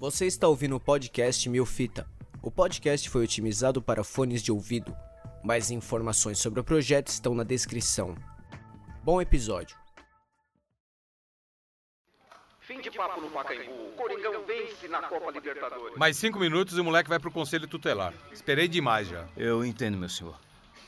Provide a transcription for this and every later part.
Você está ouvindo o podcast Mil Fita. O podcast foi otimizado para fones de ouvido. Mais informações sobre o projeto estão na descrição. Bom episódio. Fim de papo no Pacaembu. Coringão vence na Copa Libertadores. Mais cinco minutos e o moleque vai pro conselho tutelar. Esperei demais já. Eu entendo, meu senhor.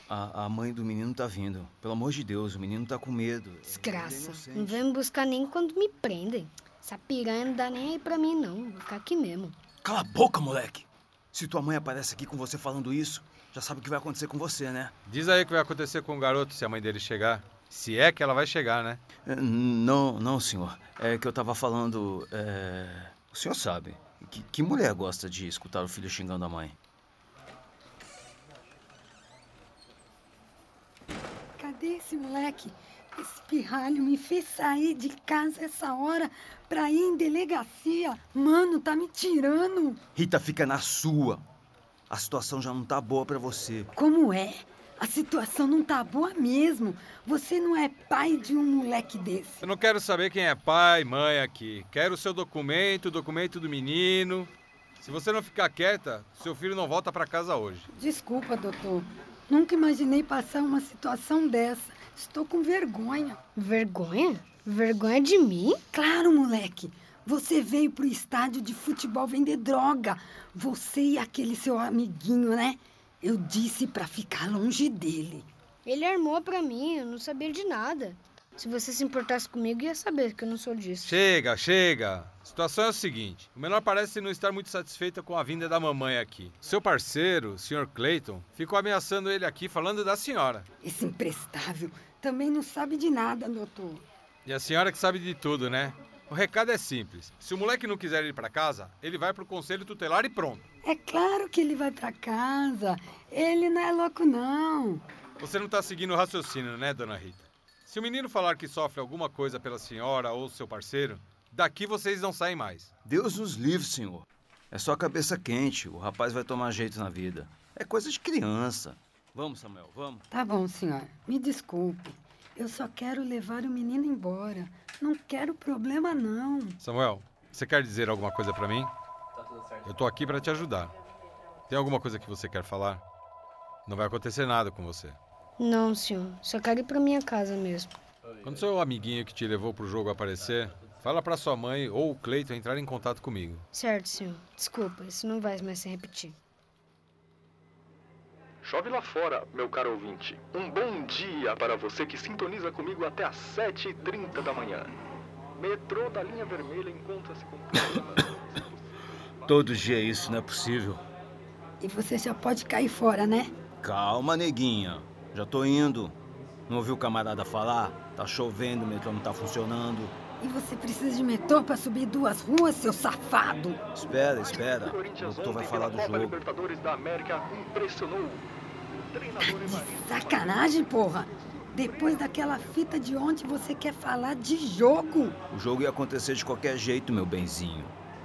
A, a mãe do menino tá vindo. Pelo amor de Deus, o menino tá com medo. Desgraça. É Não vem me buscar nem quando me prendem. Essa piranha não dá nem aí pra mim, não. Vou ficar aqui mesmo. Cala a boca, moleque! Se tua mãe aparece aqui com você falando isso, já sabe o que vai acontecer com você, né? Diz aí o que vai acontecer com o garoto se a mãe dele chegar. Se é que ela vai chegar, né? É, Não, não, senhor. É que eu tava falando. é, O senhor sabe. Que, que mulher gosta de escutar o filho xingando a mãe? Esse moleque? Esse pirralho me fez sair de casa essa hora pra ir em delegacia. Mano, tá me tirando. Rita, fica na sua. A situação já não tá boa pra você. Como é? A situação não tá boa mesmo. Você não é pai de um moleque desse. Eu não quero saber quem é pai, mãe aqui. Quero o seu documento, o documento do menino. Se você não ficar quieta, seu filho não volta pra casa hoje. Desculpa, doutor. Nunca imaginei passar uma situação dessa. Estou com vergonha. Vergonha? Vergonha de mim? Claro, moleque. Você veio pro estádio de futebol vender droga. Você e aquele seu amiguinho, né? Eu disse pra ficar longe dele. Ele armou pra mim, eu não sabia de nada. Se você se importasse comigo, ia saber que eu não sou disso. Chega, chega. A situação é o seguinte: o menor parece não estar muito satisfeito com a vinda da mamãe aqui. Seu parceiro, o Sr. Clayton, ficou ameaçando ele aqui falando da senhora. Esse imprestável também não sabe de nada, doutor. E a senhora que sabe de tudo, né? O recado é simples. Se o moleque não quiser ir pra casa, ele vai pro conselho tutelar e pronto. É claro que ele vai pra casa. Ele não é louco, não. Você não tá seguindo o raciocínio, né, dona Rita? Se o menino falar que sofre alguma coisa pela senhora ou seu parceiro, daqui vocês não saem mais. Deus nos livre, senhor. É só cabeça quente. O rapaz vai tomar jeito na vida. É coisa de criança. Vamos, Samuel, vamos. Tá bom, senhora. Me desculpe. Eu só quero levar o menino embora. Não quero problema, não. Samuel, você quer dizer alguma coisa pra mim? Eu tô aqui pra te ajudar. Tem alguma coisa que você quer falar? Não vai acontecer nada com você. Não, senhor. Só quero ir pra minha casa mesmo. Quando seu amiguinho que te levou pro jogo aparecer, fala pra sua mãe ou o Cleiton entrar em contato comigo. Certo, senhor. Desculpa, isso não vai mais se repetir. Chove lá fora, meu caro ouvinte. Um bom dia para você que sintoniza comigo até às 7h30 da manhã. Metrô da linha vermelha encontra-se com Todo dia isso não é possível. E você já pode cair fora, né? Calma, neguinha. Já tô indo. Não ouviu o camarada falar? Tá chovendo, o metrô não tá funcionando. E você precisa de metrô pra subir duas ruas, seu safado? Espera, espera. O doutor vai falar do jogo. Libertadores da América impressionou. O treinador Evarista Sacanagem, porra. Depois daquela fita de ontem, você quer falar de jogo? O jogo ia acontecer de qualquer jeito, meu benzinho.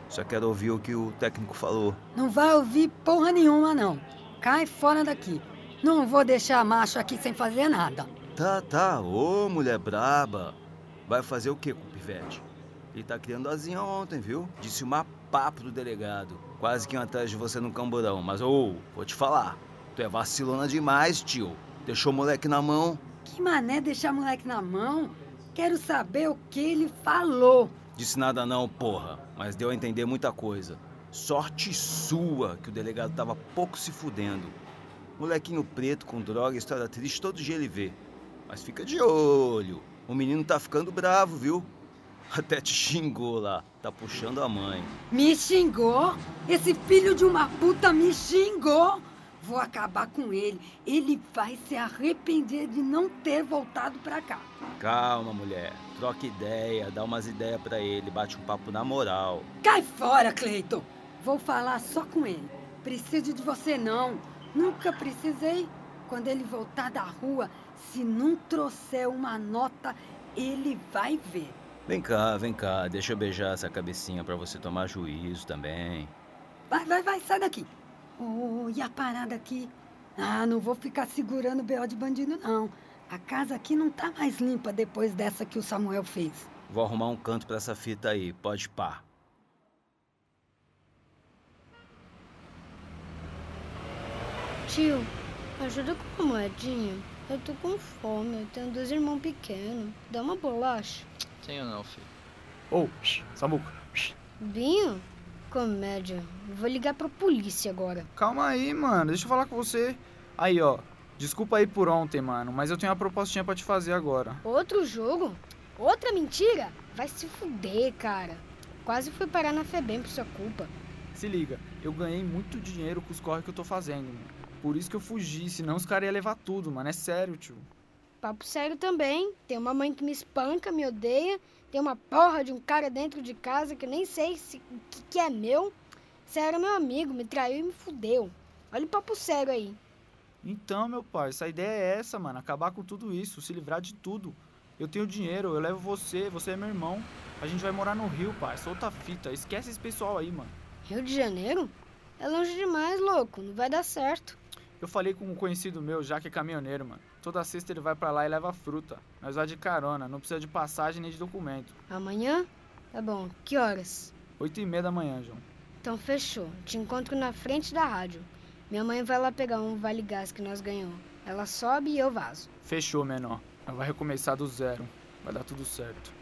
Só quero ouvir o que o técnico falou. Não vai ouvir porra nenhuma, não. Cai fora daqui. Não vou deixar macho aqui sem fazer nada. Tá, tá. Ô, mulher braba. Vai fazer o que com o pivete? Ele tá criando asinha ontem, viu? Disse uma pá pro delegado. Quase que iam atrás de você no camburão. Mas, ô, vou te falar. Tu é vacilona demais, tio. Deixou o moleque na mão. Que mané deixar moleque na mão? Quero saber o que ele falou. Disse nada não, porra. Mas deu a entender muita coisa. Sorte sua que o delegado tava pouco se fudendo. Molequinho preto com droga, história triste, todo dia ele vê. Mas fica de olho. O menino tá ficando bravo, viu? Até te xingou lá. Tá puxando a mãe. Me xingou? Esse filho de uma puta me xingou? Vou acabar com ele. Ele vai se arrepender de não ter voltado pra cá. Calma, mulher. Troca ideia, dá umas ideias pra ele, bate um papo na moral. Cai fora, Cleiton. Vou falar só com ele. Preciso de você não. Nunca precisei. Quando ele voltar da rua, se não trouxer uma nota, ele vai ver. Vem cá, vem cá, deixa eu beijar essa cabecinha pra você tomar juízo também. Vai, vai, vai, sai daqui. Oh, e a parada aqui? Ah, não vou ficar segurando o B.O. de bandido, não. A casa aqui não tá mais limpa depois dessa que o Samuel fez. Vou arrumar um canto pra essa fita aí, pode pá. Tio, ajuda com uma moedinha. Eu tô com fome, eu tenho dois irmãos pequenos. Dá uma bolacha. Tenho não, filho. Ô, oh, Samuca. Binho? Comédia. Vou ligar pra polícia agora. Calma aí, mano. Deixa eu falar com você. Aí, ó. Desculpa aí por ontem, mano, mas eu tenho uma propostinha pra te fazer agora. Outro jogo? Outra mentira? Vai se fuder, cara. Quase fui parar na FEBEM por sua culpa. Se liga, eu ganhei muito dinheiro com os corre que eu tô fazendo, mano. Por isso que eu fugi, senão os caras iam levar tudo, mano. É sério, tio. Papo sério também. Tem uma mãe que me espanca, me odeia. Tem uma porra de um cara dentro de casa que eu nem sei se, o que, que é meu. Você era meu amigo, me traiu e me fudeu. Olha o papo sério aí. Então, meu pai, essa ideia é essa, mano. Acabar com tudo isso, se livrar de tudo. Eu tenho dinheiro, eu levo você, você é meu irmão. A gente vai morar no Rio, pai. Solta a fita. Esquece esse pessoal aí, mano. Rio de Janeiro? É longe demais, louco. Não vai dar certo. Eu falei com um conhecido meu, já que é caminhoneiro, mano. Toda sexta ele vai para lá e leva fruta. Nós vai de carona, não precisa de passagem nem de documento. Amanhã? Tá bom. Que horas? Oito e meia da manhã, João. Então fechou. Te encontro na frente da rádio. Minha mãe vai lá pegar um vale gás que nós ganhamos. Ela sobe e eu vazo. Fechou, menor. Ela vai recomeçar do zero. Vai dar tudo certo.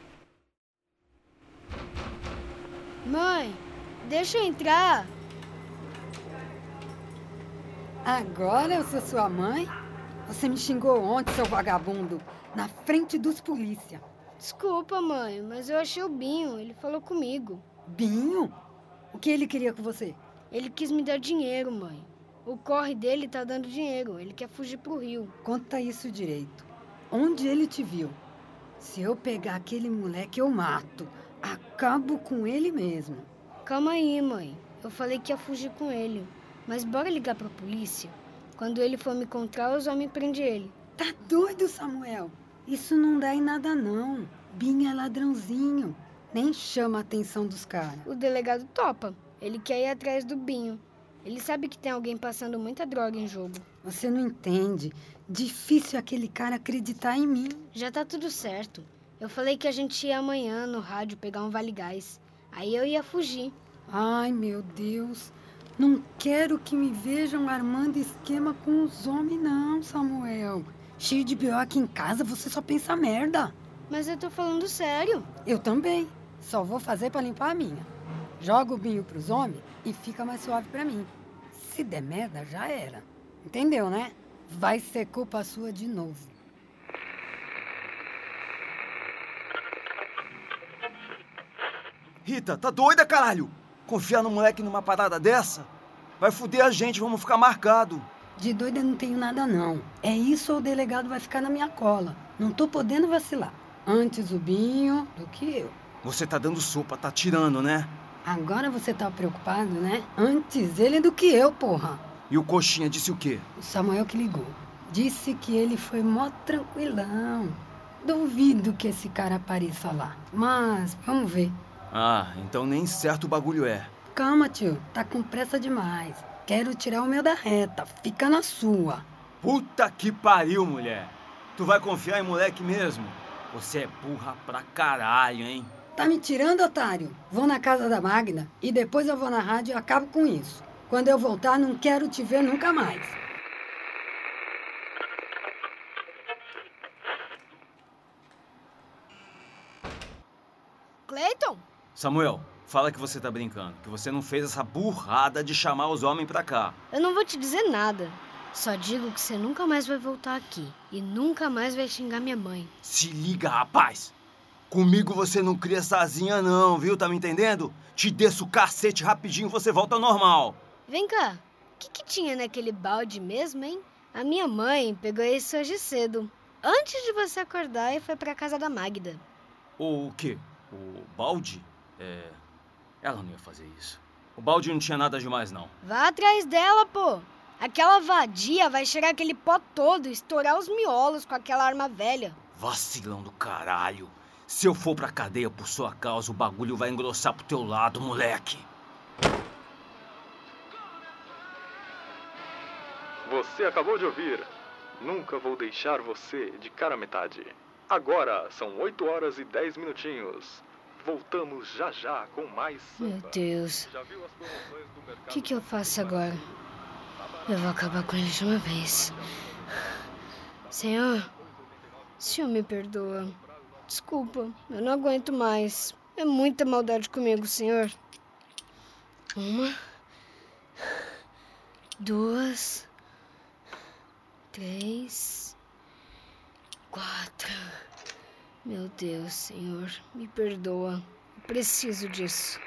Mãe, deixa eu entrar. Agora eu sou sua mãe? Você me xingou ontem, seu vagabundo, na frente dos polícia. Desculpa, mãe, mas eu achei o Binho. Ele falou comigo. Binho? O que ele queria com você? Ele quis me dar dinheiro, mãe. O corre dele tá dando dinheiro. Ele quer fugir pro Rio. Conta isso direito. Onde ele te viu? Se eu pegar aquele moleque, eu mato. Acabo com ele mesmo. Calma aí, mãe. Eu falei que ia fugir com ele. Mas bora ligar pra polícia? Quando ele for me encontrar, os homens prendem ele. Tá doido, Samuel? Isso não dá em nada, não. Binha é ladrãozinho. Nem chama a atenção dos caras. O delegado topa. Ele quer ir atrás do Binho. Ele sabe que tem alguém passando muita droga em jogo. Você não entende. Difícil aquele cara acreditar em mim. Já tá tudo certo. Eu falei que a gente ia amanhã no rádio pegar um vale gás. Aí eu ia fugir. Ai, meu Deus. Não quero que me vejam armando esquema com os homens, não, Samuel. Cheio de B.O. aqui em casa, você só pensa merda. Mas eu tô falando sério. Eu também. Só vou fazer para limpar a minha. Joga o binho pros homens e fica mais suave para mim. Se der merda, já era. Entendeu, né? Vai ser culpa sua de novo. Rita, tá doida, caralho? Confiar no moleque numa parada dessa? Vai fuder a gente, vamos ficar marcado. De doida não tenho nada, não. É isso ou o delegado vai ficar na minha cola. Não tô podendo vacilar. Antes o Binho do que eu. Você tá dando sopa, tá tirando, né? Agora você tá preocupado, né? Antes ele do que eu, porra. E o Coxinha disse o quê? O Samuel que ligou. Disse que ele foi mó tranquilão. Duvido que esse cara apareça lá. Mas vamos ver. Ah, então nem certo o bagulho é. Calma, tio. Tá com pressa demais. Quero tirar o meu da reta. Fica na sua. Puta que pariu, mulher. Tu vai confiar em moleque mesmo? Você é burra pra caralho, hein? Tá me tirando, otário? Vou na casa da Magda e depois eu vou na rádio e acabo com isso. Quando eu voltar, não quero te ver nunca mais. Cleiton? Samuel, fala que você tá brincando, que você não fez essa burrada de chamar os homens pra cá. Eu não vou te dizer nada. Só digo que você nunca mais vai voltar aqui e nunca mais vai xingar minha mãe. Se liga, rapaz! Comigo você não cria sozinha não, viu? Tá me entendendo? Te desço o cacete rapidinho, você volta ao normal. Vem cá, o que, que tinha naquele balde mesmo, hein? A minha mãe pegou isso hoje cedo, antes de você acordar e foi pra casa da Magda. O quê? O balde? É. Ela não ia fazer isso. O balde não tinha nada demais, não. Vá atrás dela, pô. Aquela vadia vai cheirar aquele pó todo e estourar os miolos com aquela arma velha. Vacilão do caralho. Se eu for pra cadeia por sua causa, o bagulho vai engrossar pro teu lado, moleque. Você acabou de ouvir Nunca Vou Deixar Você de Cara a Metade. Agora são 8 horas e 10 minutinhos. Voltamos já já com mais Meu samba. Deus, promoções do o que, que eu faço agora? Eu vou acabar com ele de uma vez. Senhor, o senhor me perdoa. Desculpa, eu não aguento mais. É muita maldade comigo, senhor. Uma, duas, três, quatro. Meu Deus, senhor, me perdoa. Eu preciso disso.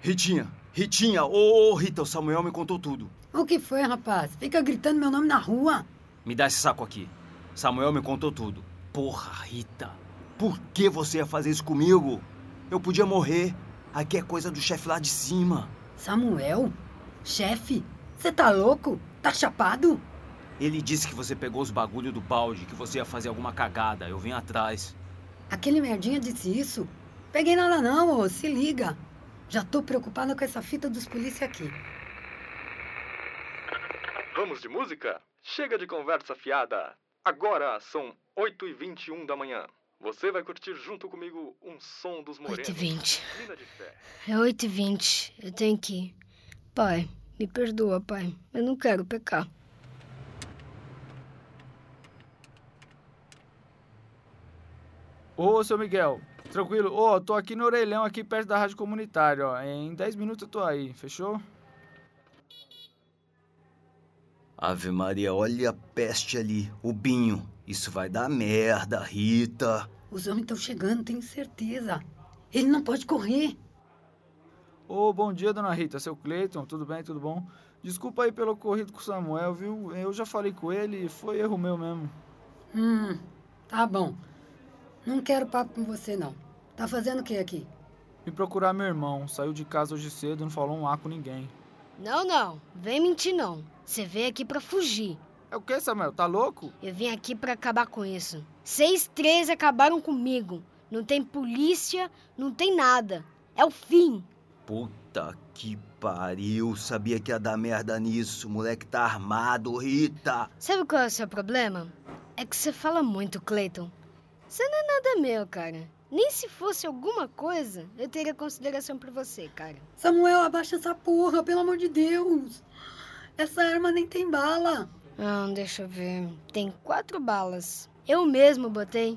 Ritinha, Ritinha, ô Rita, o Samuel me contou tudo. O que foi, rapaz? Fica gritando meu nome na rua. Me dá esse saco aqui. Samuel me contou tudo. Porra, Rita, por que você ia fazer isso comigo? Eu podia morrer. Aqui é coisa do chefe lá de cima. Samuel? Chefe? Você tá louco? Tá chapado? Ele disse que você pegou os bagulho do balde, que você ia fazer alguma cagada. Eu vim atrás. Aquele merdinha disse isso? Peguei nada não, ô. Se liga. Já tô preocupada com essa fita dos polícia aqui. Vamos de música? Chega de conversa fiada. Agora são 8h21 da manhã. Você vai curtir junto comigo um som dos morenos. 8h20. Mina de fé. É 8h20. Eu tenho que ir. Pai, me perdoa, pai. Eu não quero pecar. Ô, seu Miguel, tranquilo. Ô, tô aqui no orelhão, aqui perto da rádio comunitária, ó. Em 10 minutos eu tô aí, fechou? Ave Maria, olha a peste ali. O Binho. Isso vai dar merda, Rita. Os homens estão chegando, tenho certeza. Ele não pode correr. Ô, bom dia, dona Rita. Seu Cleiton, tudo bem, tudo bom? Desculpa aí pelo ocorrido com o Samuel, viu? Eu já falei com ele, foi erro meu mesmo. Hum, tá bom. Não quero papo com você, não. Tá fazendo o que aqui? Vim procurar meu irmão. Saiu de casa hoje cedo e não falou um A com ninguém. Não, não. Vem mentir, não. Você veio aqui pra fugir. É o que, Samuel? Tá louco? Eu vim aqui pra acabar com isso. Seis, três acabaram comigo. Não tem polícia, não tem nada. É o fim. Puta que pariu. Sabia que ia dar merda nisso. O moleque tá armado, Rita. Sabe qual é o seu problema? É que você fala muito, Clayton. Você não é nada meu, cara. Nem se fosse alguma coisa, eu teria consideração por você, cara. Samuel, abaixa essa porra, pelo amor de Deus. Essa arma nem tem bala. Ah, deixa eu ver. Tem quatro balas. Eu mesmo botei.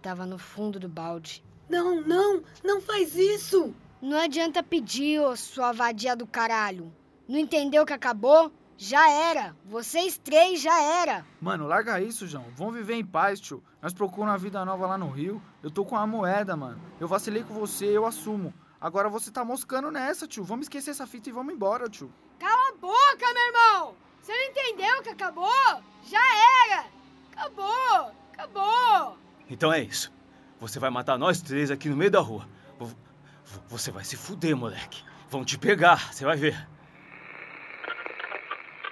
Tava no fundo do balde. Não, não, não faz isso. Não adianta pedir, ô sua vadia do caralho. Não entendeu que acabou? Já era. Vocês três já era. Mano, larga isso, João. Vamos viver em paz, tio. Nós procuramos uma vida nova lá no Rio. Eu tô com a moeda, mano. Eu vacilei com você, eu assumo. Agora você tá moscando nessa, tio. Vamos esquecer essa fita e vamos embora, tio. Cala a boca, meu irmão! Você não entendeu que acabou? Já era! Acabou! Acabou! Então é isso. Você vai matar nós três aqui no meio da rua. Vo- vo- Você vai se fuder, moleque. Vão te pegar, você vai ver.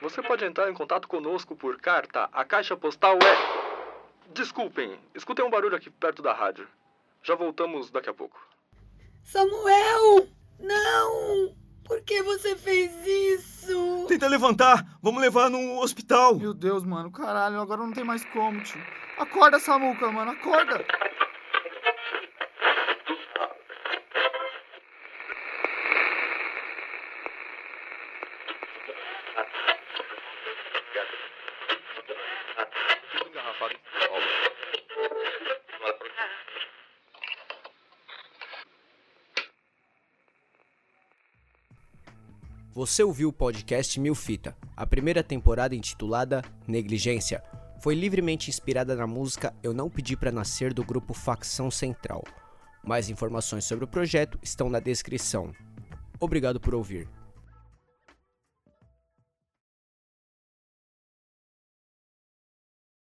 Você pode entrar em contato conosco por carta. A caixa postal é. Desculpem, escutei um barulho aqui perto da rádio. Já voltamos daqui a pouco. Samuel! Não! Por que você fez isso? Tenta levantar, vamos levar no hospital. Meu Deus, mano. Caralho, agora não tem mais como, tio. Acorda, Samuca, mano. Acorda. Tudo engarrafado. Você ouviu o podcast Mil Fita. A primeira temporada intitulada Negligência foi livremente inspirada na música Eu Não Pedi Pra Nascer do grupo Facção Central. Mais informações sobre o projeto estão na descrição. Obrigado por ouvir.